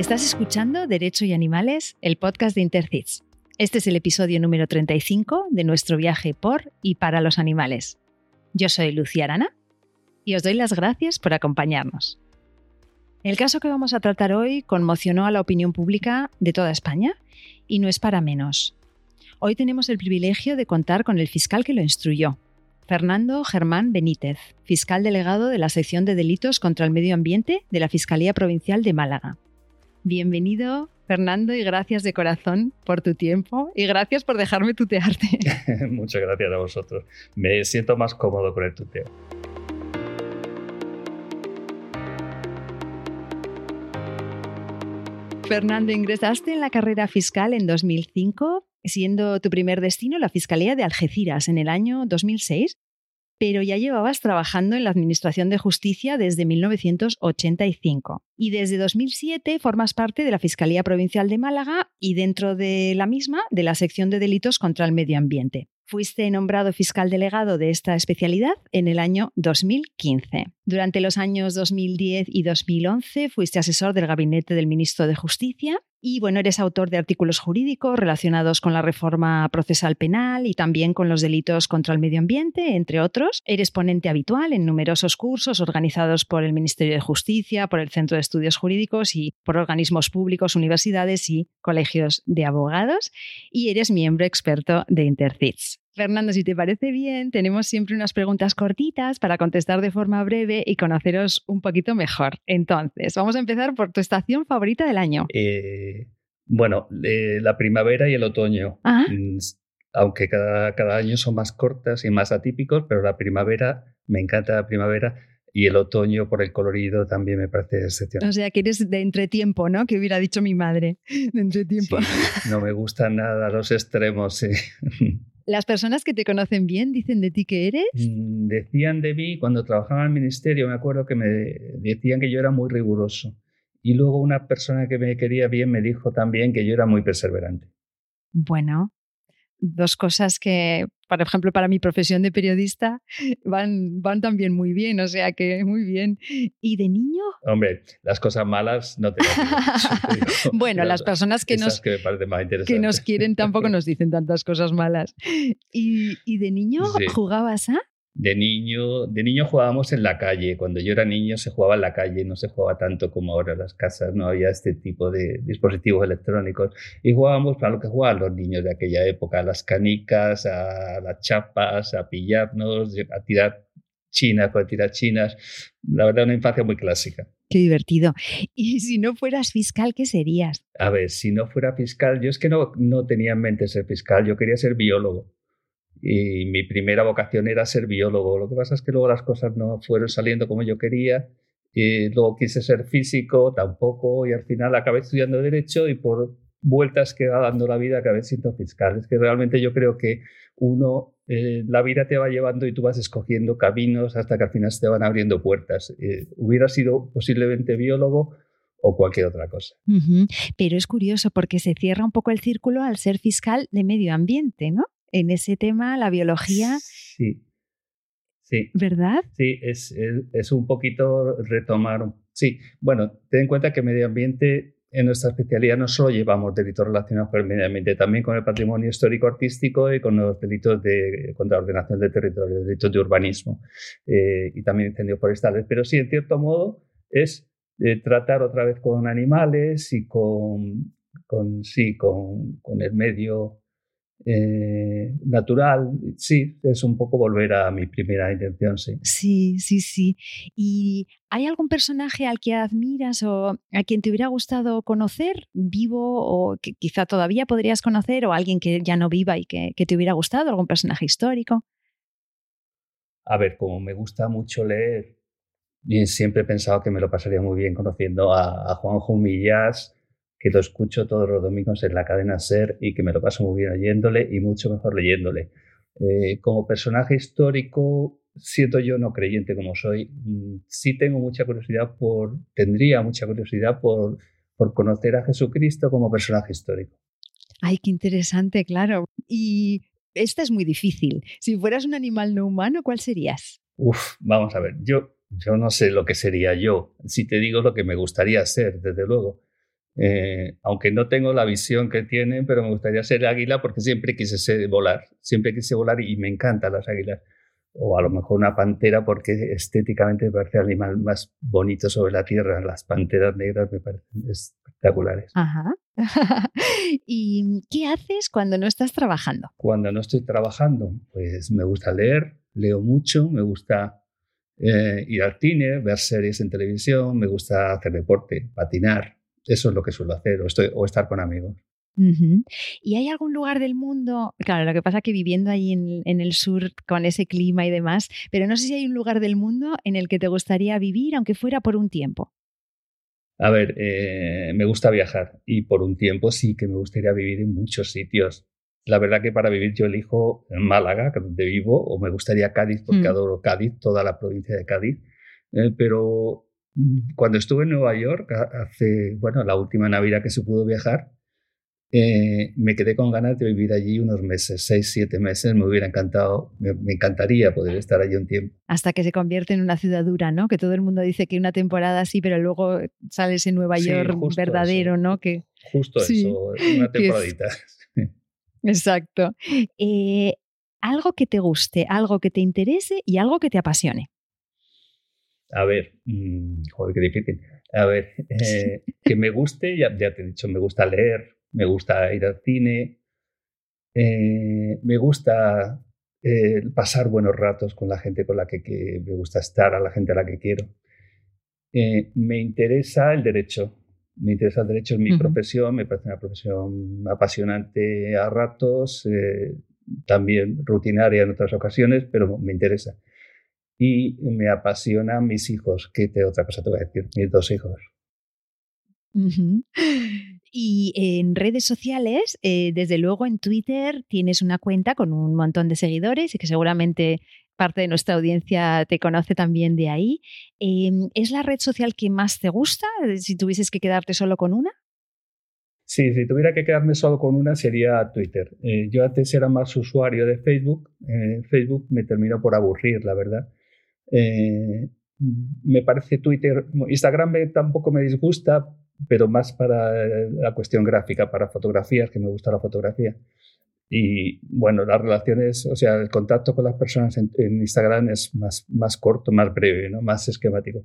Estás escuchando Derecho y Animales, el podcast de Intercits. Este es el episodio número 35 de nuestro viaje por y para los animales. Yo soy Lucía Arana y os doy las gracias por acompañarnos. El caso que vamos a tratar hoy conmocionó a la opinión pública de toda España y no es para menos. Hoy tenemos el privilegio de contar con el fiscal que lo instruyó, Fernando Germán Benítez, fiscal delegado de la sección de delitos contra el medio ambiente de la Fiscalía Provincial de Málaga. Bienvenido, Fernando, y gracias de corazón por tu tiempo y gracias por dejarme tutearte. Muchas gracias a vosotros. Me siento más cómodo con el tuteo. Fernando, ingresaste en la carrera fiscal en 2005, siendo tu primer destino la Fiscalía de Algeciras en el año 2006 pero ya llevabas trabajando en la Administración de Justicia desde 1985. Y desde 2007 formas parte de la Fiscalía Provincial de Málaga y dentro de la misma de la sección de delitos contra el medio ambiente. Fuiste nombrado fiscal delegado de esta especialidad en el año 2015. Durante los años 2010 y 2011 fuiste asesor del gabinete del ministro de Justicia y bueno, eres autor de artículos jurídicos relacionados con la reforma procesal penal y también con los delitos contra el medio ambiente, entre otros. Eres ponente habitual en numerosos cursos organizados por el Ministerio de Justicia, por el Centro de Estudios Jurídicos y por organismos públicos, universidades y colegios de abogados. Y eres miembro experto de Intercits. Fernando, si te parece bien, tenemos siempre unas preguntas cortitas para contestar de forma breve y conoceros un poquito mejor. Entonces, vamos a empezar por tu estación favorita del año. Eh, bueno, eh, la primavera y el otoño. Mm, aunque cada, cada año son más cortas y más atípicos, pero la primavera, me encanta la primavera y el otoño por el colorido también me parece excepcional. O sea, que eres de entretiempo, ¿no? Que hubiera dicho mi madre, de entretiempo. no me gustan nada los extremos, sí. ¿Las personas que te conocen bien dicen de ti que eres? Mm, decían de mí, cuando trabajaba en el ministerio, me acuerdo que me decían que yo era muy riguroso. Y luego una persona que me quería bien me dijo también que yo era muy perseverante. Bueno, dos cosas que, por ejemplo, para mi profesión de periodista van, van también muy bien, o sea que muy bien. ¿Y de niño? Hombre, las cosas malas no te Bueno, las personas que nos, que, que, nos quieren tampoco nos dicen tantas cosas malas. ¿Y, y de niño jugabas a? De niño, de niño jugábamos en la calle. Cuando yo era niño se jugaba en la calle, no se jugaba tanto como ahora en las casas, no había este tipo de dispositivos electrónicos. Y jugábamos para lo que jugaban los niños de aquella época, a las canicas, a las chapas, a pillarnos, a tirar chinas, a tirar chinas. La verdad, una infancia muy clásica. Qué divertido. Y si no fueras fiscal, ¿qué serías? A ver, si no fuera fiscal, yo es que no, no tenía en mente ser fiscal, yo quería ser biólogo y mi primera vocación era ser biólogo. Lo que pasa es que luego las cosas no fueron saliendo como yo quería y luego quise ser físico, tampoco, y al final acabé estudiando Derecho y por vueltas que va dando la vida acabé siendo fiscal. Es que realmente yo creo que uno, eh, la vida te va llevando y tú vas escogiendo caminos hasta que al final se te van abriendo puertas. Eh, hubiera sido posiblemente biólogo o cualquier otra cosa. Pero es curioso porque se cierra un poco el círculo al ser fiscal de medio ambiente, ¿no? En ese tema, la biología. Sí. Sí. ¿Verdad? Sí, es, es, un poquito retomar. Sí, bueno, ten en cuenta que medio ambiente en nuestra especialidad no solo llevamos delitos relacionados con el medio ambiente, también con el patrimonio histórico-artístico y con los delitos de contraordenación de territorio, delitos de urbanismo eh, y también incendios forestales. Pero sí, en cierto modo, es eh, tratar otra vez con animales y con, con sí, con, con el medio eh, natural, sí, es un poco volver a mi primera intención, sí. Sí, sí, sí. ¿Y hay algún personaje al que admiras o a quien te hubiera gustado conocer, vivo o que quizá todavía podrías conocer, o alguien que ya no viva y que, te hubiera gustado, algún personaje histórico? A ver, como me gusta mucho leer, siempre he pensado que me lo pasaría muy bien conociendo a, a Juanjo Millas que lo escucho todos los domingos en la cadena Ser y que me lo paso muy bien oyéndole y mucho mejor leyéndole. Eh, como personaje histórico, siento yo no creyente como soy, mm, sí tengo mucha curiosidad por, tendría mucha curiosidad por, por conocer a Jesucristo como personaje histórico. Ay, qué interesante, claro. Y esta es muy difícil. Si fueras un animal no humano, ¿cuál serías? Uf, vamos a ver, yo, yo no sé lo que sería yo. Si te digo lo que me gustaría ser, desde luego. Eh, aunque no tengo la visión que tienen, pero me gustaría ser águila porque siempre quise volar, siempre quise volar y me encantan las águilas. O a lo mejor una pantera porque estéticamente me parece el animal más bonito sobre la tierra. Las panteras negras me parecen espectaculares. Ajá. ¿Y qué haces cuando no estás trabajando? Cuando no estoy trabajando, pues me gusta leer, leo mucho, me gusta eh, ir al cine, ver series en televisión, me gusta hacer deporte, patinar. Eso es lo que suelo hacer, o, estoy, o estar con amigos. ¿Y hay algún lugar del mundo? Claro, lo que pasa es que viviendo ahí en, el sur con ese clima y demás, pero no sé si hay un lugar del mundo en el que te gustaría vivir, aunque fuera por un tiempo. A ver, eh, me gusta viajar y por un tiempo sí que me gustaría vivir en muchos sitios. La verdad que para vivir yo elijo en Málaga, donde vivo, o me gustaría Cádiz, porque mm. adoro Cádiz, toda la provincia de Cádiz. Eh, pero cuando estuve en Nueva York, hace, bueno, la última Navidad que se pudo viajar, eh, me quedé con ganas de vivir allí unos meses, seis, siete meses. Me hubiera encantado, me, encantaría poder estar allí un tiempo. Hasta que se convierte en una ciudad dura, ¿no? Que todo el mundo dice que una temporada sí, pero luego sales en Nueva York verdadero, ¿no? Que, justo eso, una temporadita. Exacto. Eh, algo que te guste, algo que te interese y algo que te apasione. A ver, mm, joder, qué difícil. A ver, eh, que me guste, ya, ya te he dicho, me gusta leer, me gusta ir al cine, eh, me gusta eh, pasar buenos ratos con la gente con la que, me gusta estar, a la gente a la que quiero. Eh, me interesa el derecho, me interesa el derecho en mi profesión, me parece una profesión apasionante a ratos, también rutinaria en otras ocasiones, pero me interesa. Y me apasionan mis hijos, ¿qué otra cosa te voy a decir? Mis dos hijos. Y en redes sociales, eh, desde luego en Twitter tienes una cuenta con un montón de seguidores y que seguramente parte de nuestra audiencia te conoce también de ahí. Em, ¿Es la red social que más te gusta si tuvieses que quedarte solo con una? Sí, si tuviera que quedarme solo con una sería Twitter. Eh, yo antes era más usuario de Facebook. Eh, Facebook me terminó por aburrir, la verdad. Me parece Twitter, Instagram tampoco me disgusta, pero más para la cuestión gráfica, para fotografías, que me gusta la fotografía. Y bueno, las relaciones, o sea, el contacto con las personas en, Instagram es más, más corto, más breve, ¿no? más esquemático.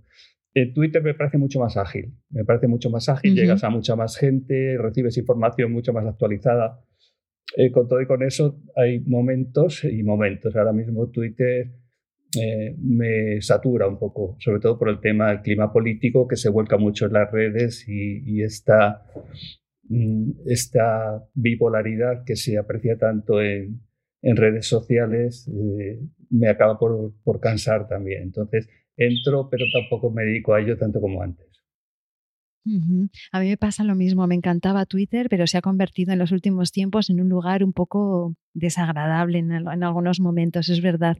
En Twitter me parece mucho más ágil, me parece mucho más ágil, llegas a mucha más gente, recibes información mucho más actualizada. Eh, con todo y con eso hay momentos y momentos. Ahora mismo Twitter eh, me satura un poco, sobre todo por el tema del clima político que se vuelca mucho en las redes y, esta, mm, esta, bipolaridad que se aprecia tanto en, redes sociales eh, me acaba por, por cansar también. Entonces entro, pero tampoco me dedico a ello tanto como antes. A mí me pasa lo mismo, me encantaba Twitter, pero se ha convertido en los últimos tiempos en un lugar un poco desagradable en, algunos momentos, es verdad.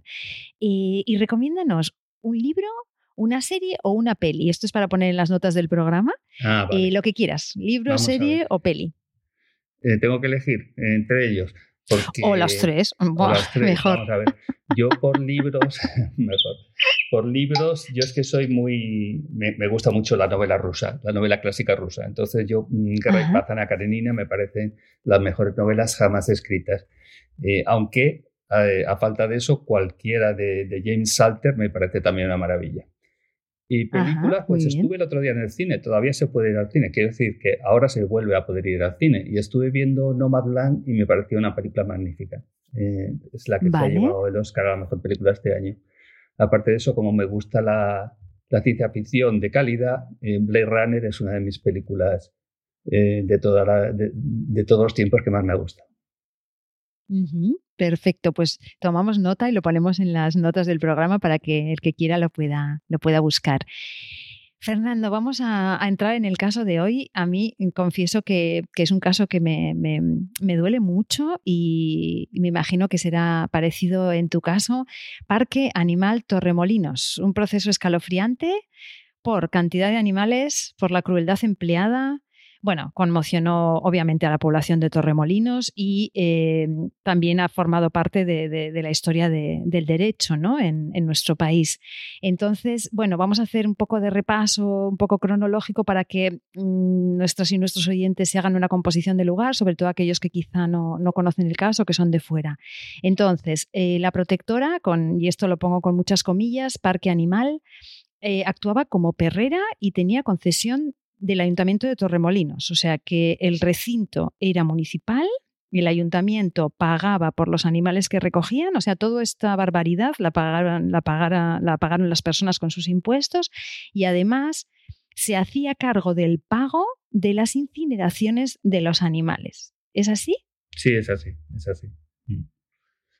Eh, y recomiéndanos un libro, una serie o una peli. Esto es para poner en las notas del programa. Ah, eh, lo que quieras, libro, serie o peli. Eh, tengo que elegir entre ellos o las tres. mejor. Vamos a ver. Yo por libros, mejor. Por libros, yo es que soy muy. Me, gusta mucho la novela rusa, la novela clásica rusa. Entonces, yo, mm, Guerra y Paz, Ana Karenina, me parecen las mejores novelas jamás escritas. Eh, aunque, eh, a falta de eso, cualquiera de, de James Salter me parece también una maravilla. Y películas, pues estuve el otro día en el cine, todavía se puede ir al cine, quiero decir que ahora se vuelve a poder ir al cine. Y estuve viendo Nomadland y me pareció una película magnífica. Eh, es la que se ha llevado el Oscar a la mejor película este año. Aparte de eso, como me gusta la, la ciencia ficción de calidad, eh, Blade Runner es una de mis películas eh, de, toda de, de todos los tiempos que más me gusta. Perfecto, pues tomamos nota y lo ponemos en las notas del programa para que el que quiera lo pueda buscar. Fernando, vamos a, entrar en el caso de hoy. A mí confieso que, es un caso que me, duele mucho y me imagino que será parecido en tu caso. Parque Animal Torremolinos, un proceso escalofriante por cantidad de animales, por la crueldad empleada, bueno, conmocionó obviamente a la población de Torremolinos y eh, también ha formado parte de, la historia del derecho ¿no? en, nuestro país. Entonces, bueno, vamos a hacer un poco de repaso, un poco cronológico para que mm, nuestros y nuestros oyentes se hagan una composición del lugar, sobre todo aquellos que quizá no, conocen el caso, que son de fuera. Entonces, eh, la protectora, con, y esto lo pongo con muchas comillas, Parque Animal, eh, actuaba como perrera y tenía concesión del Ayuntamiento de Torremolinos, o sea que el recinto era municipal, el ayuntamiento pagaba por los animales que recogían, o sea, toda esta barbaridad la pagaron, la, la pagaron las personas con sus impuestos y además se hacía cargo del pago de las incineraciones de los animales. ¿Es así? Sí, es así, es así. Mm.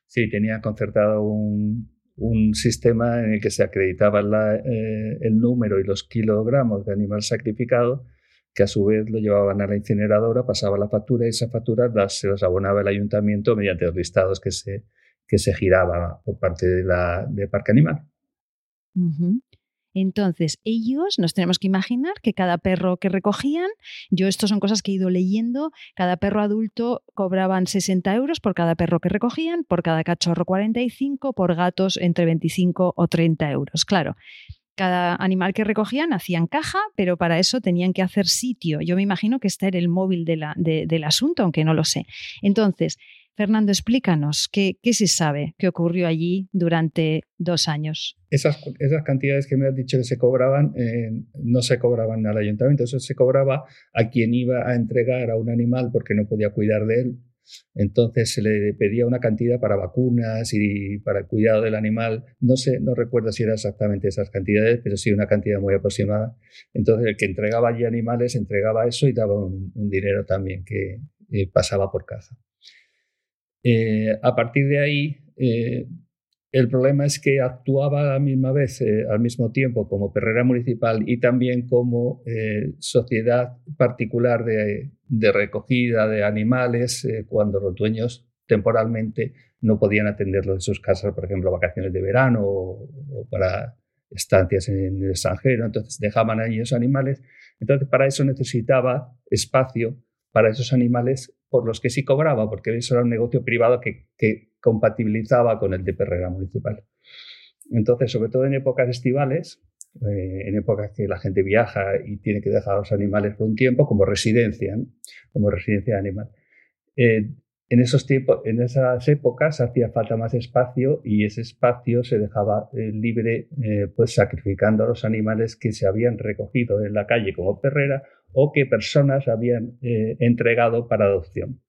Sí, tenía concertado un, un sistema en el que se acreditaba eh, el número y los kilogramos de animal sacrificado, que a su vez lo llevaban a la incineradora, pasaba la factura y esa factura se los abonaba el ayuntamiento mediante los listados que se, que se giraba por parte de Parque Animal. Entonces, ellos nos tenemos que imaginar que cada perro que recogían, yo esto son cosas que he ido leyendo, cada perro adulto cobraban 60 euros por cada perro que recogían, por cada cachorro 45, por gatos entre 25 o 30 euros. Claro, cada animal que recogían hacían caja, pero para eso tenían que hacer sitio. Yo me imagino que este era el móvil del asunto, aunque no lo sé. Entonces, Fernando, explícanos qué, se sabe que ocurrió allí durante dos años. Esas, esas cantidades que me has dicho que se cobraban, eh, no se cobraban al ayuntamiento, eso se cobraba a quien iba a entregar a un animal porque no podía cuidar de él. Entonces se le pedía una cantidad para vacunas y para el cuidado del animal. No sé, no recuerdo si eran exactamente esas cantidades, pero sí una cantidad muy aproximada. Entonces el que entregaba allí animales entregaba eso y daba un, dinero también que eh, pasaba por caza. Eh, a partir de ahí, eh, el problema es que actuaba a la misma vez, eh, al mismo tiempo, como perrera municipal y también como sociedad particular de, recogida de animales cuando los dueños temporalmente no podían atenderlos en sus casas, por ejemplo, vacaciones de verano o, para estancias en el extranjero. Entonces dejaban allí esos animales. Entonces para eso necesitaba espacio para esos animales por los que sí cobraba, porque eso era un negocio privado que, compatibilizaba con el de Perrera Municipal. Entonces, sobre todo en épocas estivales, eh, en épocas que la gente viaja y tiene que dejar a los animales por un tiempo, como residencia, como residencia animal. Eh, en esos tiempos, en esas épocas hacía falta más espacio y ese espacio se dejaba eh, libre, pues sacrificando a los animales que se habían recogido en la calle como perrera o que personas habían eh, entregado para adopción.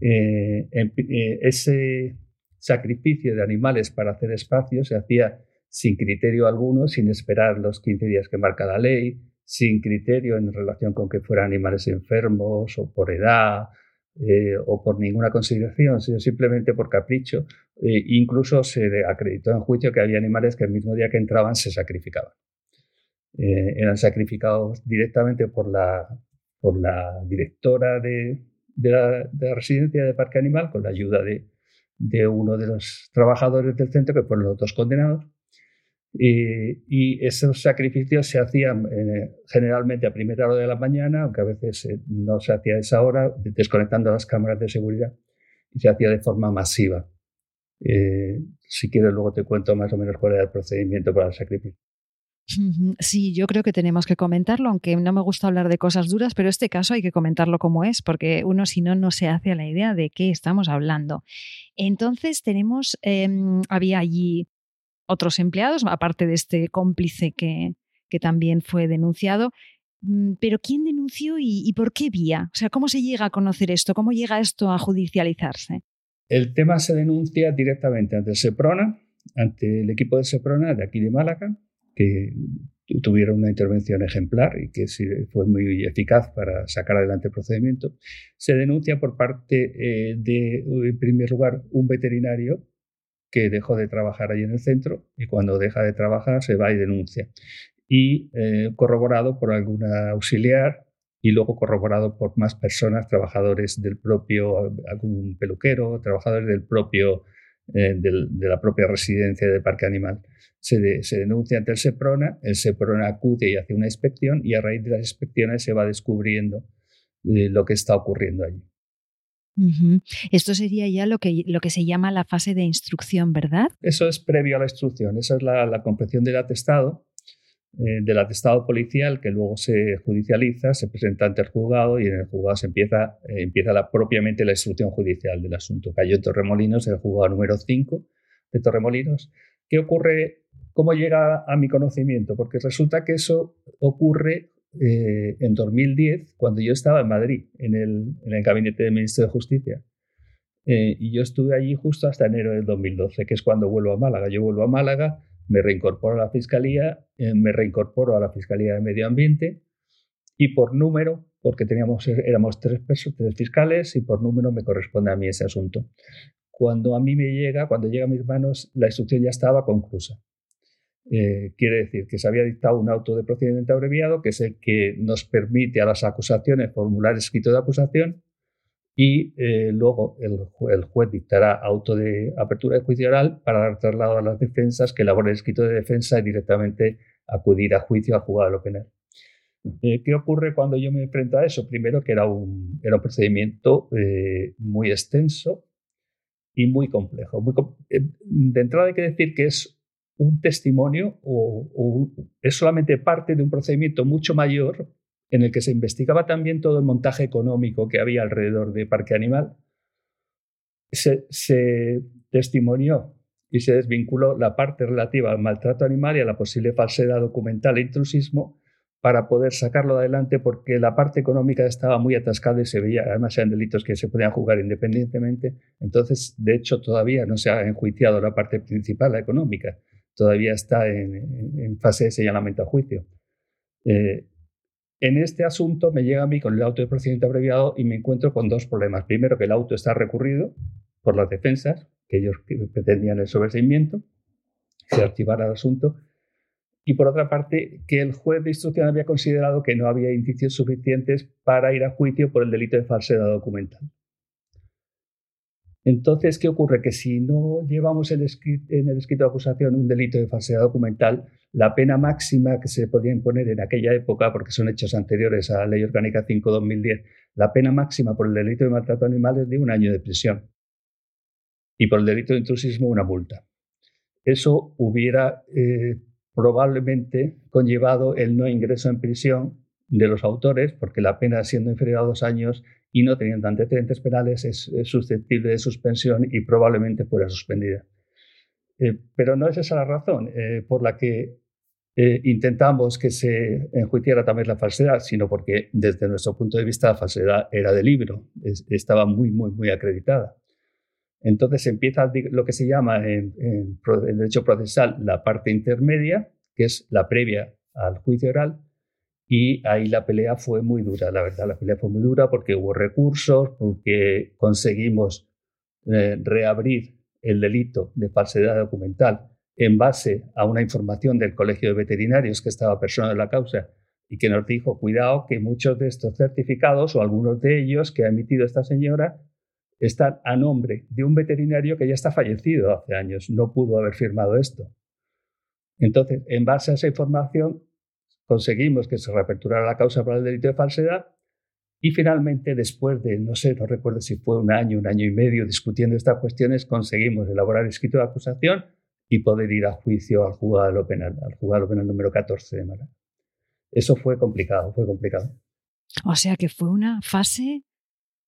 Eh, eh, ese sacrificio de animales para hacer espacio se hacía sin criterio alguno, sin esperar los 15 días que marca la ley, sin criterio en relación con que fueran animales enfermos o por edad o por ninguna consideración, sino simplemente por capricho. incluso se acreditó en juicio que había animales que el mismo día que entraban se sacrificaban. Eh, eran sacrificados directamente por la, por la directora de, de, la, residencia de Parque Animal con la ayuda de, de, uno de los trabajadores del centro que fueron los dos condenados. Y, esos sacrificios se hacían eh, generalmente a primera hora de la mañana, aunque a veces eh, no se hacía a esa hora, desconectando las cámaras de seguridad, y se hacía de forma masiva. si quieres, luego te cuento más o menos cuál era el procedimiento para el sacrificio. Sí, yo creo que tenemos que comentarlo, aunque no me gusta hablar de cosas duras, pero este caso hay que comentarlo como es, porque uno si no no se hace a la idea de qué estamos hablando. Entonces tenemos, em, había allí otros empleados, aparte de este cómplice que, que también fue denunciado, mm, pero ¿quién denunció y, por qué vía? O sea, ¿cómo se llega a conocer esto? ¿Cómo llega esto a judicializarse? El tema se denuncia directamente ante Seprona, ante el equipo de Seprona de aquí de Málaga, que tuvieron una intervención ejemplar y que fue muy eficaz para sacar adelante el procedimiento. Se denuncia por parte eh, de, en primer lugar, un veterinario que dejó de trabajar allí en el centro y cuando deja de trabajar se va y denuncia. Y eh, corroborado por alguna auxiliar y luego corroborado por más personas, trabajadores del propio, algún peluquero, trabajadores del propio eh, de la propia residencia de parque animal. Se, denuncia ante el SEPRONA, el SEPRONA acude y hace una inspección y a raíz de las inspecciones se va descubriendo eh, lo que está ocurriendo allí. Esto sería ya lo que, lo que se llama la fase de instrucción, ¿verdad? Eso es previo a la instrucción, esa es la, la del atestado, eh, del atestado policial que luego se judicializa, se presenta ante el juzgado y en el juzgado se empieza, eh, empieza la, propiamente la instrucción judicial del asunto. Cayó en Torremolinos, el juzgado número 5 de Torremolinos. ¿Qué ocurre? ¿Cómo llega a mi conocimiento? Porque resulta que eso ocurre eh, en 2010, cuando yo estaba en Madrid, en el, en el gabinete del ministro de Justicia. Eh, y yo estuve allí justo hasta enero del 2012, que es cuando vuelvo a Málaga. Yo vuelvo a Málaga, me reincorporo a la Fiscalía, eh, me reincorporo a la Fiscalía de Medio Ambiente y por número, porque teníamos, éramos tres, tres fiscales y por número me corresponde a mí ese asunto. Cuando a mí me llega, cuando llega a mis manos, la instrucción ya estaba conclusa. Eh, quiere decir que se había dictado un auto de procedimiento abreviado, que es el que nos permite a las acusaciones formular escrito de acusación y eh, luego el, juez dictará auto de apertura de juicio oral para dar traslado a las defensas que elaboren el escrito de defensa y directamente acudir a juicio al juzgado de lo penal. Eh, ¿Qué ocurre cuando yo me enfrento a eso? Primero que era un, era un procedimiento muy extenso y muy complejo. de entrada hay que decir que es un testimonio o, es solamente parte de un procedimiento mucho mayor en el que se investigaba también todo el montaje económico que había alrededor de Parque Animal. Se, se testimonió y se desvinculó la parte relativa al maltrato animal y a la posible falsedad documental e intrusismo para poder sacarlo adelante porque la parte económica estaba muy atascada y se veía, además eran delitos que se podían jugar independientemente. Entonces, de hecho, todavía no se ha enjuiciado la parte principal, la económica todavía está en, fase de señalamiento a juicio. Eh, en este asunto me llega a mí con el auto de procedimiento abreviado y me encuentro con dos problemas. Primero, que el auto está recurrido por las defensas, que ellos pretendían el sobreseimiento, se archivara el asunto. Y por otra parte, que el juez de instrucción había considerado que no había indicios suficientes para ir a juicio por el delito de falsedad documental. Entonces, ¿qué ocurre? Que si no llevamos en el escrito de acusación un delito de falsedad documental, la pena máxima que se podía imponer en aquella época, porque son hechos anteriores a la Ley Orgánica 5-2010, la pena máxima por el delito de maltrato animal es de un año de prisión y por el delito de intrusismo una multa. Eso hubiera eh, probablemente conllevado el no ingreso en prisión de los autores, porque la pena siendo inferior a dos años y no teniendo antecedentes penales es, susceptible de suspensión y probablemente fuera suspendida. Eh, pero no es esa la razón eh, por la que eh, intentamos que se enjuiciara también la falsedad, sino porque desde nuestro punto de vista la falsedad era de libro, estaba muy, muy, muy acreditada. Entonces empieza lo que se llama en, en, en derecho procesal la parte intermedia, que es la previa al juicio oral, y ahí la pelea fue muy dura, la verdad, la pelea fue muy dura porque hubo recursos, porque conseguimos eh, reabrir el delito de falsedad documental en base a una información del Colegio de Veterinarios que estaba personal en la causa y que nos dijo, cuidado, que muchos de estos certificados o algunos de ellos que ha emitido esta señora están a nombre de un veterinario que ya está fallecido hace años, no pudo haber firmado esto. Entonces, en base a esa información, conseguimos que se reaperturara la causa para el delito de falsedad y finalmente, después de, no sé, no recuerdo si fue un año, un año y medio discutiendo estas cuestiones, conseguimos elaborar escrito de acusación y poder ir a juicio al juzgado penal, al juzgado penal número 14 de Málaga. Eso fue complicado, fue complicado. O sea que fue una fase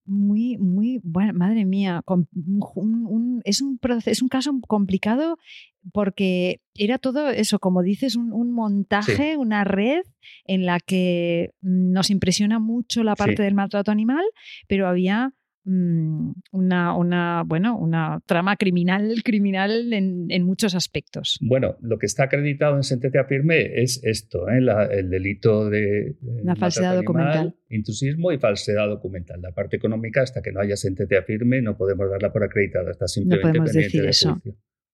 muy, muy, bueno, madre mía, es, un es un caso complicado porque era todo eso, como dices, un, montaje, una red en la que nos impresiona mucho la parte del maltrato animal, pero había Mm, una, una, bueno, una trama criminal, criminal en, muchos aspectos. Bueno, lo que está acreditado en sentencia firme es esto, ¿eh? el delito de, la falsedad documental, intrusismo y falsedad documental. La parte económica, hasta que no haya sentencia firme, no podemos darla por acreditada, está simplemente no podemos decir eso.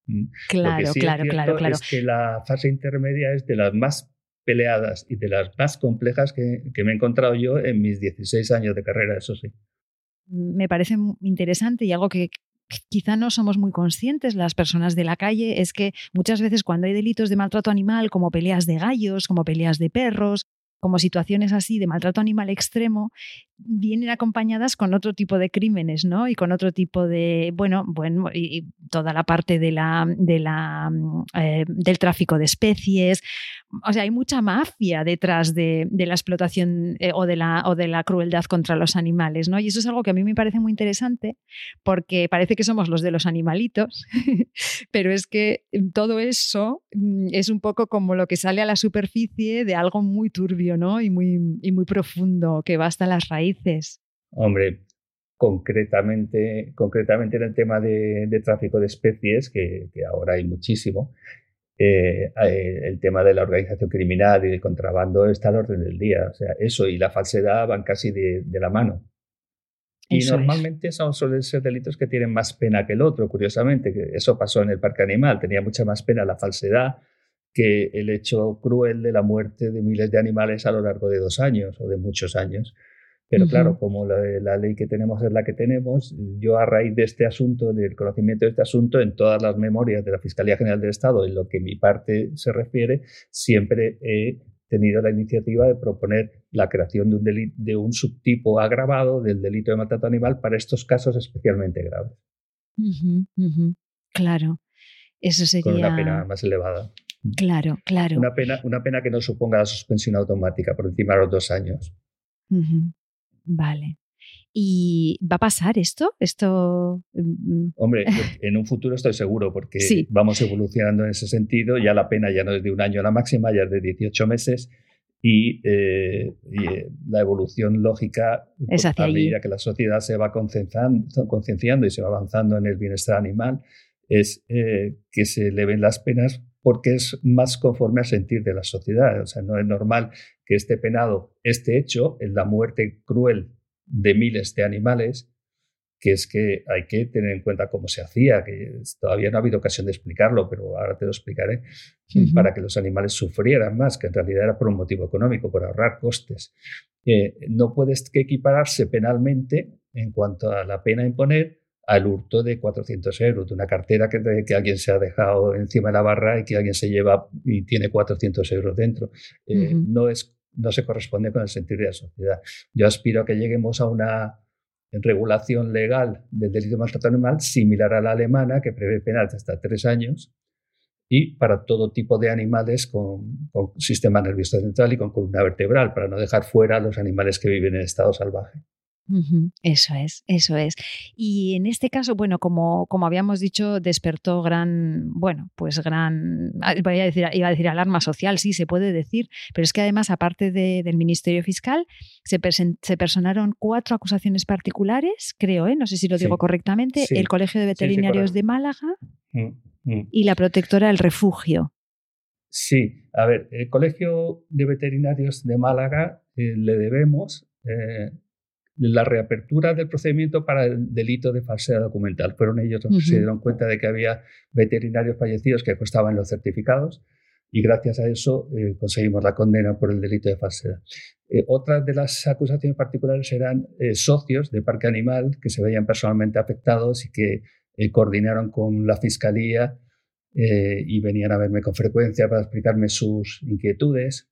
Mm. Claro, claro, claro, claro. Es que la fase intermedia es de las más peleadas y de las más complejas que, que me he encontrado yo en mis 16 años de carrera, eso sí me parece interesante y algo que quizá no somos muy conscientes las personas de la calle es que muchas veces cuando hay delitos de maltrato animal, como peleas de gallos, como peleas de perros, como situaciones así de maltrato animal extremo, vienen acompañadas con otro tipo de crímenes, ¿no? Y con otro tipo de, bueno, bueno, y, toda la parte de la, de la, mm, eh, del tráfico de especies. O sea, hay mucha mafia detrás de, la explotación eh, o, de la, o de la crueldad contra los animales, ¿no? Y eso es algo que a mí me parece muy interesante porque parece que somos los de los animalitos, pero es que todo eso mm, es un poco como lo que sale a la superficie de algo muy turbio, ¿no? Y muy, y muy profundo, que va hasta las raíces Hombre, concretamente, concretamente en el tema de, tráfico de especies, que, ahora hay muchísimo, eh, eh, el tema de la organización criminal y del contrabando está al orden del día. O sea, eso y la falsedad van casi de, la mano. Y normalmente son, suelen ser delitos que tienen más pena que el otro, curiosamente. Que eso pasó en el parque animal. Tenía mucha más pena la falsedad que el hecho cruel de la muerte de miles de animales a lo largo de dos años o de muchos años. Pero claro, como la, ley que tenemos es la que tenemos, yo a raíz de este asunto, del conocimiento de este asunto, en todas las memorias de la Fiscalía General del Estado, en lo que mi parte se refiere, siempre he tenido la iniciativa de proponer la creación de un, de un subtipo agravado del delito de maltrato animal para estos casos especialmente graves. Claro, eso sería... Con una pena más elevada. Claro, claro. Una pena, una pena que no suponga la suspensión automática por encima de los dos años. Vale. ¿Y va a pasar esto? Esto. Mm, mm. Hombre, en un futuro estoy seguro, porque vamos evolucionando en ese sentido. Ya la pena ya no es de un año a la máxima, ya es de 18 meses. Y, eh, eh, la evolución lógica, es a medida que la sociedad se va concienciando y se va avanzando en el bienestar animal, es eh, que se eleven las penas porque es más conforme al sentir de la sociedad. O sea, no es normal que esté penado este hecho, en la muerte cruel de miles de animales, que es que hay que tener en cuenta cómo se hacía, que todavía no ha habido ocasión de explicarlo, pero ahora te lo explicaré, para que los animales sufrieran más, que en realidad era por un motivo económico, por ahorrar costes. Eh, no puedes que equipararse penalmente en cuanto a la pena a imponer al hurto de 400 euros, de una cartera que, que, alguien se ha dejado encima de la barra y que alguien se lleva y tiene 400 euros dentro. Eh, no, es, no se corresponde con el sentido de la sociedad. Yo aspiro a que lleguemos a una regulación legal del delito de maltrato animal similar a la alemana, que prevé penas de hasta tres años, y para todo tipo de animales con, con sistema nervioso central y con columna vertebral, para no dejar fuera a los animales que viven en estado salvaje. Eso es, eso es. Y en este caso, bueno, como, como habíamos dicho, despertó gran, bueno, pues gran, ah, voy a decir, iba a decir alarma social, sí, se puede decir, pero es que además, aparte del Ministerio Fiscal, se, se, personaron cuatro acusaciones particulares, creo, ¿eh? no sé si lo digo correctamente, el Colegio de Veterinarios de Málaga mm, mm. y la Protectora del Refugio. Sí, a ver, el Colegio de Veterinarios de Málaga eh, le debemos eh, la reapertura del procedimiento para el delito de falsedad documental. Fueron ellos los que se dieron cuenta de que había veterinarios fallecidos que costaban los certificados y gracias a eso eh, conseguimos la condena por el delito de falsedad. Eh, otras de las acusaciones particulares eran eh, socios de Parque Animal que se veían personalmente afectados y que coordinaron con la Fiscalía y venían a verme con frecuencia para explicarme sus inquietudes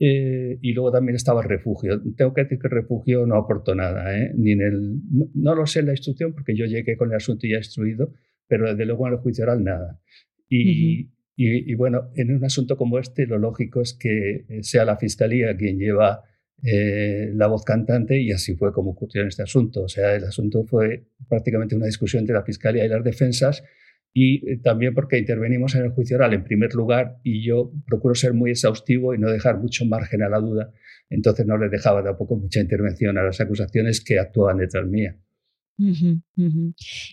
eh, y luego también estaba el refugio. Tengo que decir que el refugio no aportó nada, ¿eh? Ni en el, no, lo sé en la instrucción porque yo llegué con el asunto ya instruido, pero desde luego en el juicio oral nada. Y, y, bueno, en un asunto como este lo lógico es que sea la fiscalía quien lleva eh, la voz cantante y así fue como ocurrió en este asunto. O sea, el asunto fue prácticamente una discusión entre la fiscalía y las defensas y eh, también porque intervenimos en el juicio oral en primer lugar y yo procuro ser muy exhaustivo y no dejar mucho margen a la duda. Entonces no les dejaba tampoco mucha intervención a las acusaciones que actuaban detrás mía.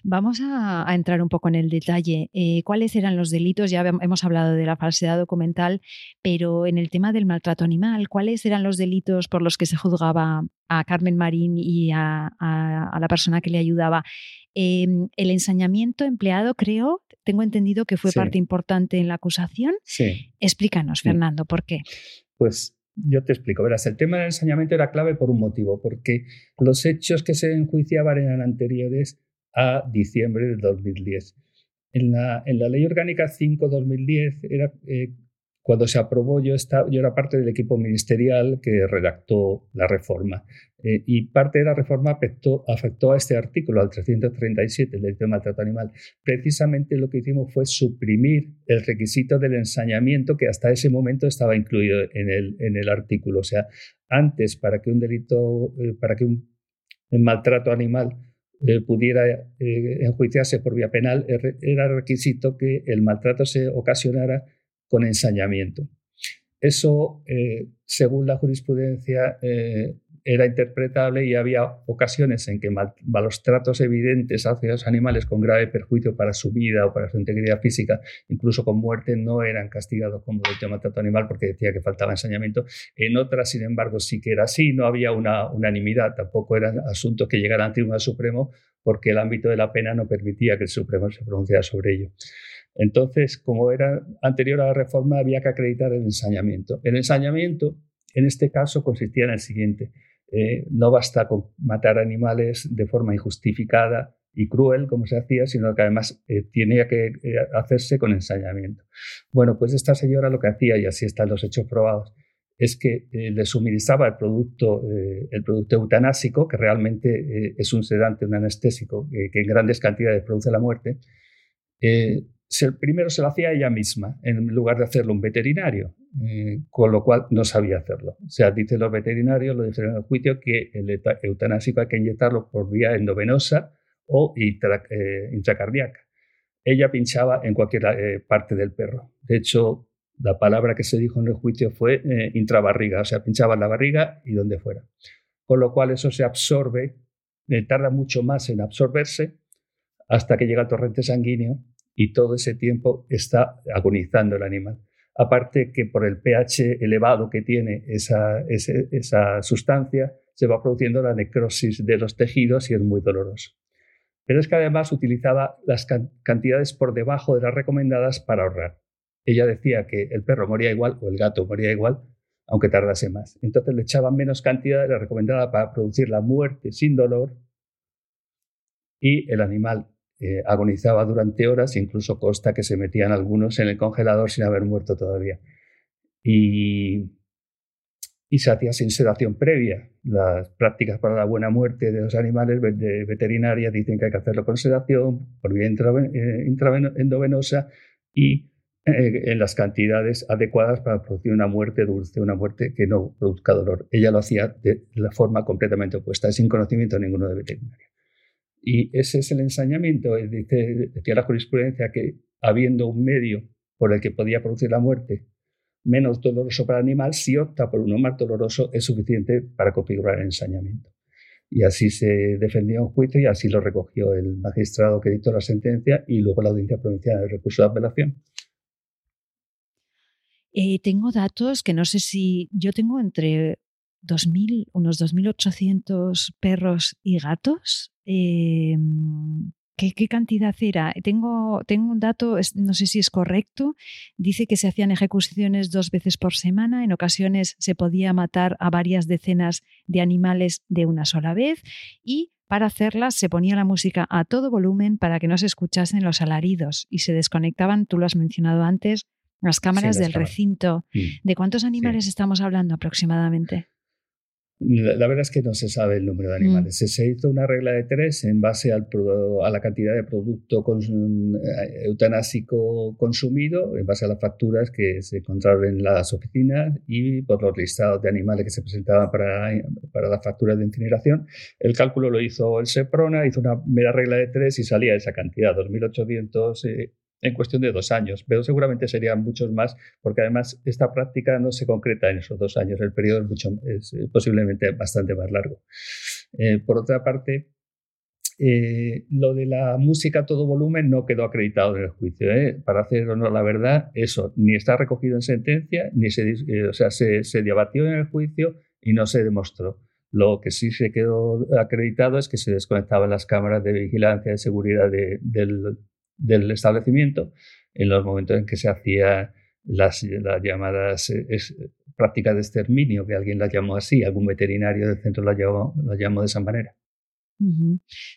Vamos a, entrar un poco en el detalle. Eh, ¿Cuáles eran los delitos? Ya hemos hablado de la falsedad documental, pero en el tema del maltrato animal, ¿cuáles eran los delitos por los que se juzgaba a Carmen Marín y a, la persona que le ayudaba? Em, el ensañamiento empleado, creo, tengo entendido que fue parte importante en la acusación. Sí. Explícanos, Fernando, ¿por qué? Pues yo te explico. Verás, el tema del ensañamiento era clave por un motivo, porque los hechos que se enjuiciaban eran anteriores a diciembre de 2010. En la, en la Ley Orgánica 5-2010 era eh, cuando se aprobó, yo, estaba, yo era parte del equipo ministerial que redactó la reforma. Eh, y parte de la reforma afectó, afectó, a este artículo, al 337 del tema maltrato animal. Precisamente lo que hicimos fue suprimir el requisito del ensañamiento que hasta ese momento estaba incluido en el, en el artículo. O sea, antes, para que un delito, eh, para que un, maltrato animal eh, pudiera enjuiciarse por vía penal, era requisito que el maltrato se ocasionara con ensañamiento. Eso, eh, según la jurisprudencia, eh, era interpretable y había ocasiones en que malos tratos evidentes hacia los animales con grave perjuicio para su vida o para su integridad física, incluso con muerte, no eran castigados como delito de maltrato animal porque decía que faltaba ensañamiento. En otras, sin embargo, sí que era así, no había una unanimidad, tampoco eran asuntos que llegaran al Tribunal Supremo porque el ámbito de la pena no permitía que el Supremo se pronunciara sobre ello. Entonces, como era anterior a la reforma, había que acreditar el ensañamiento. El ensañamiento, en este caso, consistía en el siguiente. Eh, no basta con matar animales de forma injustificada y cruel, como se hacía, sino que además eh, tenía que eh, hacerse con ensañamiento. Bueno, pues esta señora lo que hacía, y así están los hechos probados, es que le suministraba el producto, el producto eutanásico, que realmente es un sedante, un anestésico, que en grandes cantidades produce la muerte, primero se lo hacía ella misma, en lugar de hacerlo un veterinario, eh, con lo cual no sabía hacerlo. O sea, dicen los veterinarios, lo dijeron en el juicio, que el eutanásico hay que inyectarlo por vía endovenosa o eh, intracardíaca. Ella pinchaba en cualquier eh, parte del perro. De hecho, la palabra que se dijo en el juicio fue intrabarriga, o sea, pinchaba en la barriga y donde fuera. Con lo cual eso se absorbe, tarda mucho más en absorberse hasta que llega al torrente sanguíneo y todo ese tiempo está agonizando el animal. Aparte que por el pH elevado que tiene esa, esa, sustancia, se va produciendo la necrosis de los tejidos y es muy doloroso. Pero es que además utilizaba las cantidades por debajo de las recomendadas para ahorrar. Ella decía que el perro moría igual o el gato moría igual, aunque tardase más. Entonces le echaban menos cantidad de la recomendada para producir la muerte sin dolor y el animal eh, agonizaba durante horas, incluso consta que se metían algunos en el congelador sin haber muerto todavía. Y, y se hacía sin sedación previa. Las prácticas para la buena muerte de los animales de veterinaria dicen que hay que hacerlo con sedación, por vía eh, endovenosa y eh, en las cantidades adecuadas para producir una muerte dulce, una muerte que no produzca dolor. Ella lo hacía de la forma completamente opuesta, sin conocimiento ninguno de veterinaria. Y ese es el ensañamiento. Dice, decía la jurisprudencia que habiendo un medio por el que podía producir la muerte menos doloroso para el animal, si opta por uno más doloroso, es suficiente para configurar el ensañamiento. Y así se defendió en juicio y así lo recogió el magistrado que dictó la sentencia y luego la audiencia provincial del recurso de apelación. Eh, tengo datos que no sé si yo tengo entre 2000, unos 2.800 perros y gatos. Em, ¿qué, cantidad era? Tengo, tengo un dato, no sé si es correcto, dice que se hacían ejecuciones dos veces por semana, en ocasiones se podía matar a varias decenas de animales de una sola vez y para hacerlas se ponía la música a todo volumen para que no se escuchasen los alaridos y se desconectaban, tú lo has mencionado antes, las cámaras del recinto. Mm. ¿De cuántos animales estamos hablando aproximadamente? La, verdad es que no se sabe el número de mm. animales. Se hizo una regla de tres en base al, a la cantidad de producto eh, eutanásico consumido, en base a las facturas que se encontraron en las oficinas y por los listados de animales que se presentaban para, para las facturas de incineración. El cálculo lo hizo el SEPRONA, hizo una mera regla de tres y salía esa cantidad, 2.800 en cuestión de dos años, pero seguramente serían muchos más, porque además esta práctica no se concreta en esos dos años, el periodo es, mucho, es eh, posiblemente bastante más largo. Eh, por otra parte, eh, lo de la música a todo volumen no quedó acreditado en el juicio. Para hacer honor la verdad, eso ni está recogido en sentencia, ni se, o sea, se, se debatió en el juicio y no se demostró. Lo que sí se quedó acreditado es que se desconectaban las cámaras de vigilancia y seguridad del, del establecimiento en los momentos en que se hacía las, las llamadas eh, prácticas de exterminio, que alguien las llamó así, algún veterinario del centro las llamó, llamó de esa manera.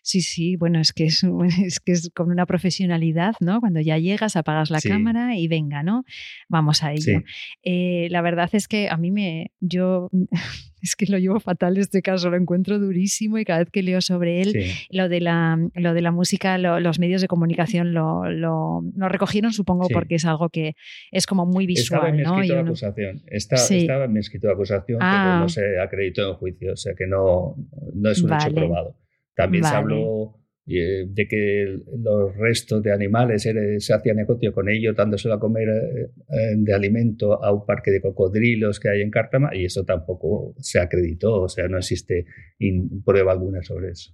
Sí, sí, bueno, es que es, es que es con una profesionalidad, ¿no? Cuando ya llegas, apagas la cámara y venga, ¿no? Vamos a ello. Eh, la verdad es que a mí me, yo es que lo llevo fatal este caso, lo encuentro durísimo y cada vez que leo sobre él, lo, de la, lo de la música, los medios de comunicación lo, lo, recogieron, supongo, porque es algo que es como muy visual. Estaba en mi ¿no? escrito de acusación, estaba en mi escrito de acusación, pero no ah. se acreditó en juicio, o sea que no, no es un hecho probado. También se habló de que los restos de animales se hacía negocio con ellos, dándoselo a comer eh, eh, de alimento a un parque de cocodrilos que hay en Cártama, y eso tampoco se acreditó, o sea, no existe prueba alguna sobre eso.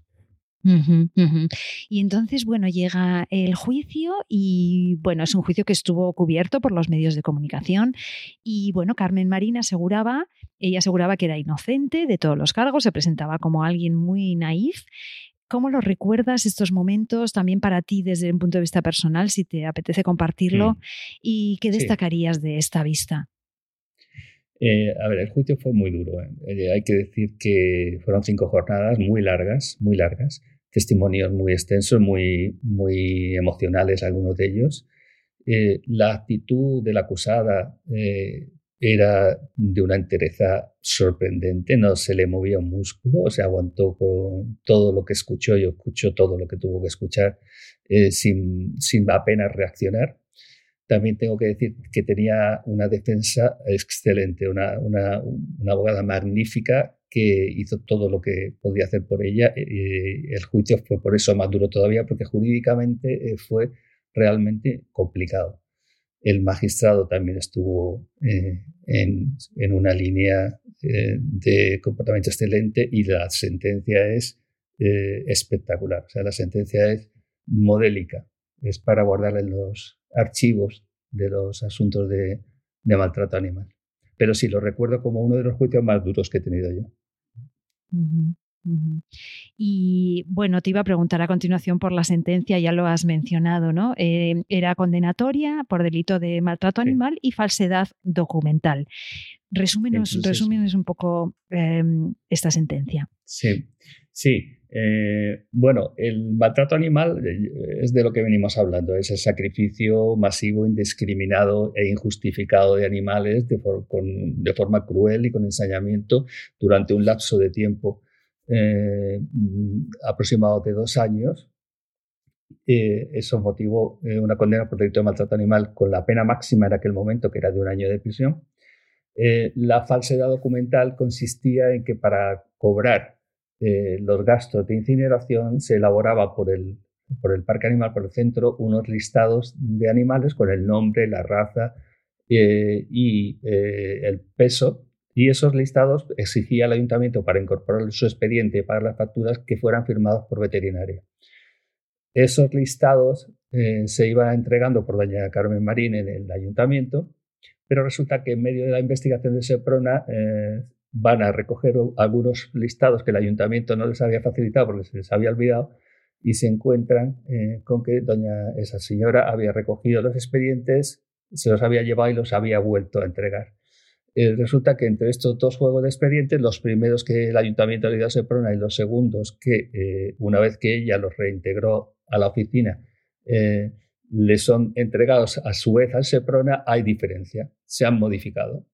Y entonces, bueno, llega el juicio y, bueno, es un juicio que estuvo cubierto por los medios de comunicación y, bueno, Carmen Marín aseguraba, ella aseguraba que era inocente de todos los cargos, se presentaba como alguien muy naif. ¿Cómo lo recuerdas estos momentos también para ti desde un punto de vista personal, si te apetece compartirlo? Mm. ¿Y qué destacarías de esta vista? Eh, a ver, el juicio fue muy duro. ¿eh? Eh, hay que decir que fueron cinco jornadas muy largas, muy largas testimonios muy extensos, muy, muy emocionales algunos de ellos. Eh, la actitud de la acusada eh, era de una entereza sorprendente, no se le movía un músculo, o sea, aguantó con todo lo que escuchó y escuchó todo lo que tuvo que escuchar eh, sin, sin apenas reaccionar. También tengo que decir que tenía una defensa excelente, una, una, abogada magnífica que hizo todo lo que podía hacer por ella. el juicio fue por eso más duro todavía, porque jurídicamente eh, fue realmente complicado. El magistrado también estuvo eh, en, en, una línea eh, de comportamiento excelente y la sentencia es espectacular. O sea, la sentencia es modélica, es para guardar en los archivos de los asuntos de, de maltrato animal. Pero sí, lo recuerdo como uno de los juicios más duros que he tenido yo. Y bueno, te iba a preguntar a continuación por la sentencia, ya lo has mencionado, ¿no? Eh, era condenatoria por delito de maltrato animal y falsedad documental. Resúmenos, resúmenos un poco em, esta sentencia. Sí, sí. Eh, bueno, el maltrato animal eh, es de lo que venimos hablando, es el sacrificio masivo, indiscriminado e injustificado de animales de, forma cruel y con ensañamiento durante un lapso de tiempo eh, aproximado de dos años. eso motivó una condena por delito de maltrato animal con la pena máxima en aquel momento, que era de un año de prisión. la falsedad documental consistía en que para cobrar eh, los gastos de incineración se elaboraba por el, por el Parque Animal, por el centro, unos listados de animales con el nombre, la raza eh, y eh, el peso. Y esos listados exigía al ayuntamiento para incorporar su expediente y pagar las facturas que fueran firmados por veterinaria. Esos listados se iban entregando por doña Carmen Marín en el ayuntamiento, pero resulta que en medio de la investigación de Seprona van a recoger algunos listados que el ayuntamiento no les había facilitado porque se les había olvidado y se encuentran eh, con que doña esa señora había recogido los expedientes, se los había llevado y los había vuelto a entregar. Eh, resulta que entre estos dos juegos de expedientes, los primeros que el ayuntamiento le dio a Seprona y los segundos que eh, una vez que ella los reintegró a la oficina, le son entregados a su vez al Seprona, hay diferencia, se han modificado.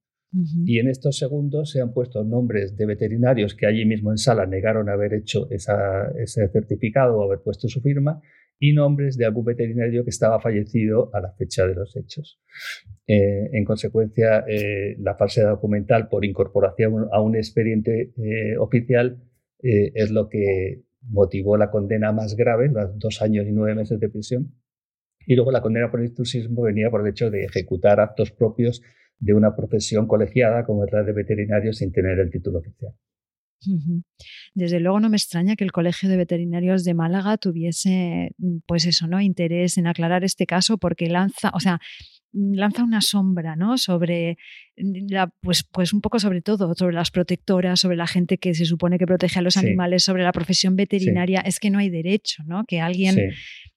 Y en estos segundos se han puesto nombres de veterinarios que allí mismo en sala negaron haber hecho ese certificado o haber puesto su firma y nombres de algún veterinario que estaba fallecido a la fecha de los hechos. Eh, en consecuencia, eh, la falsedad documental por incorporación a un expediente eh, oficial es lo que motivó la condena más grave, los dos años y nueve meses de prisión. Y luego la condena por intrusismo venía por el hecho de ejecutar actos propios de una profesión colegiada como es la de veterinario sin tener el título oficial. Desde luego no me extraña que el Colegio de Veterinarios de Málaga tuviese, pues eso, ¿no? Interés en aclarar este caso porque lanza, o sea, lanza una sombra, ¿no? Sobre la, pues, pues un poco sobre todo, sobre las protectoras, sobre la gente que se supone que protege a los animales, sobre la profesión veterinaria. Es que no hay derecho, ¿no? Que alguien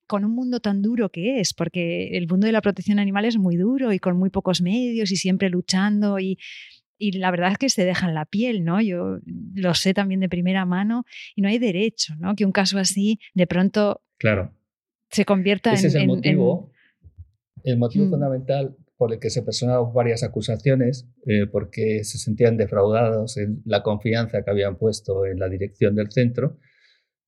con un mundo tan duro que es, porque el mundo de la protección animal es muy duro y con muy pocos medios y siempre luchando y y la verdad es que se dejan la piel, ¿no? Yo lo sé también de primera mano y no hay derecho, ¿no? Que un caso así de pronto claro. se convierta Ese en... es el motivo, el motivo Mm. fundamental por el que se personaron varias acusaciones, eh, porque se sentían defraudados en la confianza que habían puesto en la dirección del centro.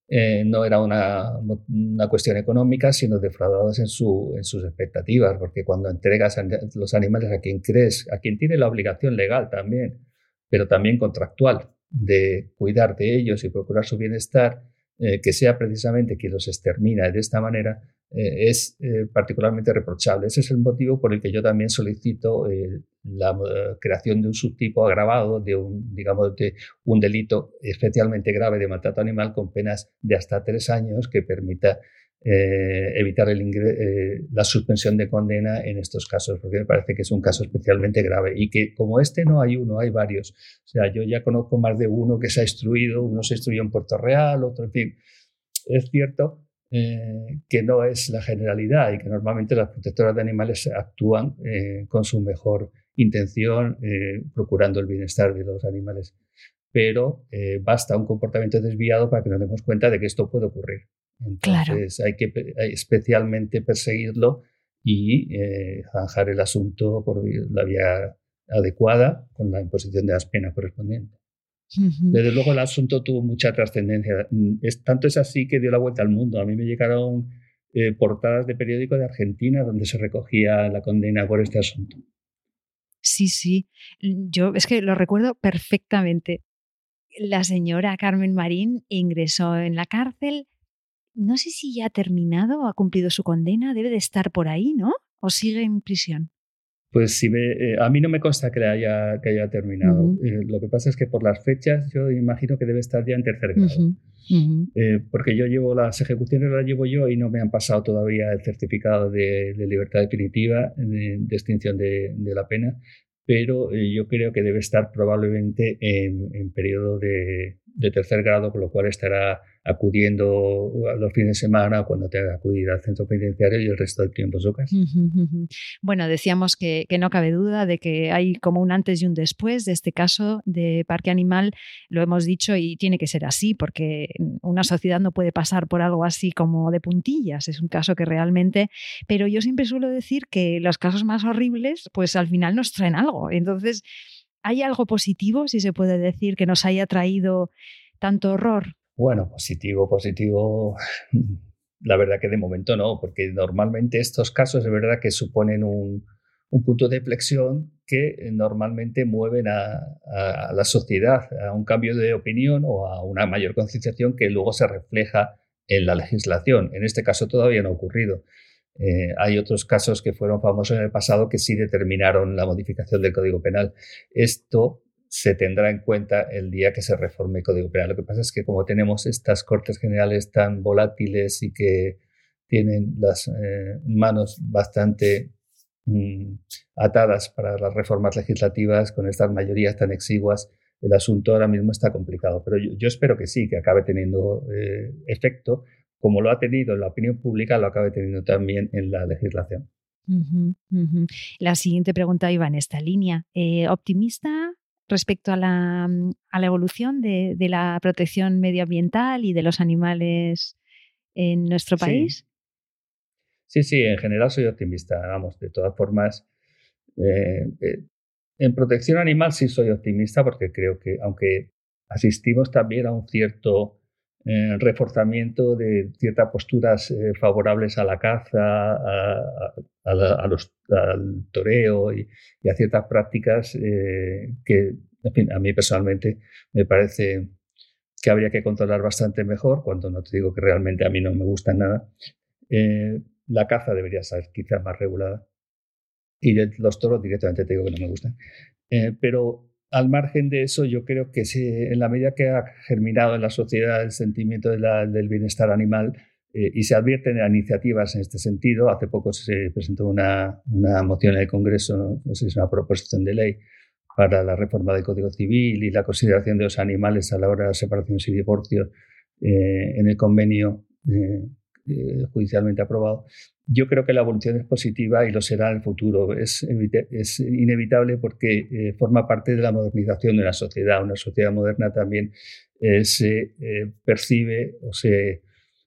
Eh, no era una, una, cuestión económica, sino defraudados en, su, en, sus expectativas, porque cuando entregas los animales a quien crees, a quien tiene la obligación legal también, pero también contractual, de cuidar de ellos y procurar su bienestar, eh, que sea precisamente quien los extermina de esta manera, eh, es eh, particularmente reprochable. Ese es el motivo por el que yo también solicito la creación de un subtipo agravado de un, digamos, de un delito especialmente grave de maltrato animal con penas de hasta tres años que permita eh, evitar el la suspensión de condena en estos casos, porque me parece que es un caso especialmente grave y que como este no hay uno, hay varios. O sea, yo ya conozco más de uno que se ha instruido, uno se instruyó en Puerto Real, otro, en fin. Es cierto eh, que no es la generalidad y que normalmente las protectoras de animales actúan eh, con su mejor intención, eh, procurando el bienestar de los animales. Pero eh, basta un comportamiento desviado para que nos demos cuenta de que esto puede ocurrir. Entonces claro. hay que especialmente perseguirlo y eh, zanjar el asunto por la vía adecuada con la imposición de las penas correspondientes. Uh -huh. Desde luego el asunto tuvo mucha trascendencia. Es, tanto es así que dio la vuelta al mundo. A mí me llegaron eh, portadas de periódico de Argentina donde se recogía la condena por este asunto. Sí, sí. Yo es que lo recuerdo perfectamente. La señora Carmen Marín ingresó en la cárcel. No sé si ya ha terminado o ha cumplido su condena. Debe de estar por ahí, ¿no? ¿O sigue en prisión? Pues si eh, a mí no me consta que haya, que haya terminado. Uh -huh. eh, lo que pasa es que por las fechas yo imagino que debe estar ya en tercer grado. Uh -huh. Uh -huh. eh, porque yo llevo las ejecuciones, las llevo yo y no me han pasado todavía el certificado de, de libertad definitiva, de, de extinción de, de, la pena, pero yo creo que debe estar probablemente en, en periodo de, de tercer grado, con lo cual estará acudiendo los fines de semana cuando tenga que acudir al centro penitenciario y el resto del tiempo a su. Bueno, decíamos que, que, no cabe duda de que hay como un antes y un después de este caso de parque animal, lo hemos dicho y tiene que ser así porque una sociedad no puede pasar por algo así como de puntillas, es un caso que realmente, pero yo siempre suelo decir que los casos más horribles pues al final nos traen algo, entonces ¿hay algo positivo, si se puede decir, que nos haya traído tanto horror? Bueno, positivo, positivo. La verdad que de momento no, porque normalmente estos casos es verdad que suponen un, un punto de flexión que normalmente mueven a, a, la sociedad a un cambio de opinión o a una mayor concienciación que luego se refleja en la legislación. En este caso todavía no ha ocurrido. Eh, hay otros casos que fueron famosos en el pasado que sí determinaron la modificación del Código Penal. Esto se tendrá en cuenta el día que se reforme el Código Penal. Lo que pasa es que como tenemos estas Cortes Generales tan volátiles y que tienen las eh, manos bastante mm, atadas para las reformas legislativas con estas mayorías tan exiguas, el asunto ahora mismo está complicado. Pero yo, espero que sí, que acabe teniendo eh, efecto, como lo ha tenido en la opinión pública, lo acabe teniendo también en la legislación. Uh -huh, uh -huh. La siguiente pregunta iba en esta línea. Eh, ¿Optimista respecto a la, a la evolución de, de, la protección medioambiental y de los animales en nuestro país? Sí, sí, sí en general soy optimista. Vamos, de todas formas, eh, eh, en protección animal sí soy optimista porque creo que, aunque asistimos también a un cierto eh, reforzamiento de ciertas posturas eh, favorables a la caza, a, los, al toreo y, a ciertas prácticas eh, que, en fin, a mí personalmente me parece que habría que controlar bastante mejor, cuando no te digo que realmente a mí no me gusta nada. La caza debería ser quizás más regulada. Y los toros directamente te digo que no me gustan. Pero al margen de eso, yo creo que en la medida que ha germinado en la sociedad el sentimiento del bienestar animal eh, y se advierten iniciativas en este sentido, hace poco se presentó una, una moción en el Congreso, no, no sé si es una proposición de ley, para la reforma del Código Civil y la consideración de los animales a la hora de separaciones y divorcios eh, en el convenio eh, eh, judicialmente aprobado. Yo creo que la evolución es positiva y lo será en el futuro. Es, es inevitable porque eh, forma parte de la modernización de la sociedad. Una sociedad moderna también se percibe o se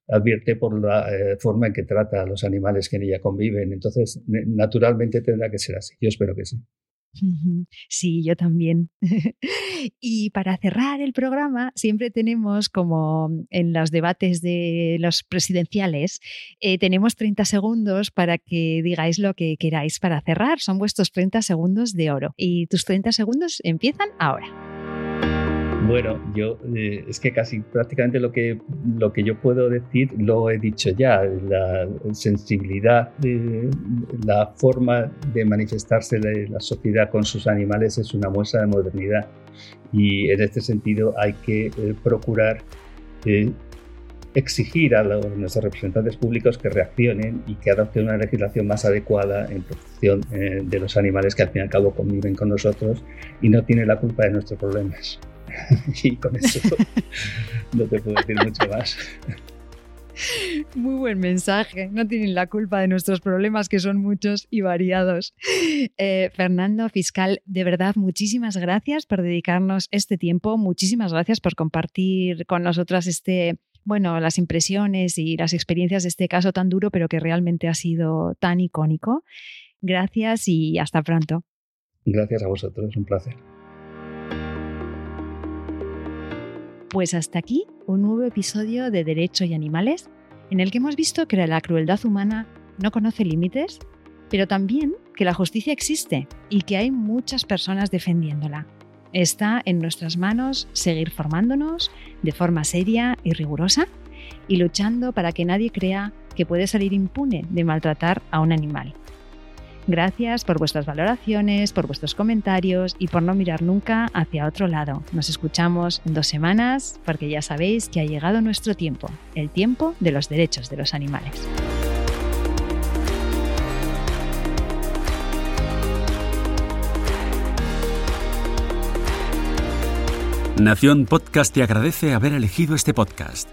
advierte por la forma en que trata a los animales que en ella conviven. Entonces, naturalmente tendrá que ser así. Yo espero que sí. Sí, yo también. y para cerrar el programa, siempre tenemos, como en los debates de los presidenciales, eh, tenemos 30 segundos para que digáis lo que queráis para cerrar. Son vuestros 30 segundos de oro. Y tus 30 segundos empiezan ahora. Bueno, yo eh, es que casi prácticamente lo que, lo que yo puedo decir lo he dicho ya. La sensibilidad, la forma de manifestarse de la sociedad con sus animales es una muestra de modernidad. Y en este sentido hay que eh, procurar eh, exigir a nuestros representantes públicos que reaccionen y que adopten una legislación más adecuada en protección de los animales que al fin y al cabo conviven con nosotros y no tienen la culpa de nuestros problemas. y con eso no te puedo decir mucho más. Muy buen mensaje. No tienen la culpa de nuestros problemas, que son muchos y variados. Eh, Fernando, fiscal, de verdad, muchísimas gracias por dedicarnos este tiempo. Muchísimas gracias por compartir con nosotras este, bueno, las impresiones y las experiencias de este caso tan duro, pero que realmente ha sido tan icónico. Gracias y hasta pronto. Gracias a vosotros, un placer. Pues hasta aquí un nuevo episodio de Derecho y Animales, en el que hemos visto que la crueldad humana no conoce límites, pero también que la justicia existe y que hay muchas personas defendiéndola. Está en nuestras manos seguir formándonos de forma seria y rigurosa y luchando para que nadie crea que puede salir impune de maltratar a un animal. Gracias por vuestras valoraciones, por vuestros comentarios y por no mirar nunca hacia otro lado. Nos escuchamos dos semanas porque ya sabéis que ha llegado nuestro tiempo, el tiempo de los derechos de los animales. Nación Podcast te agradece haber elegido este podcast.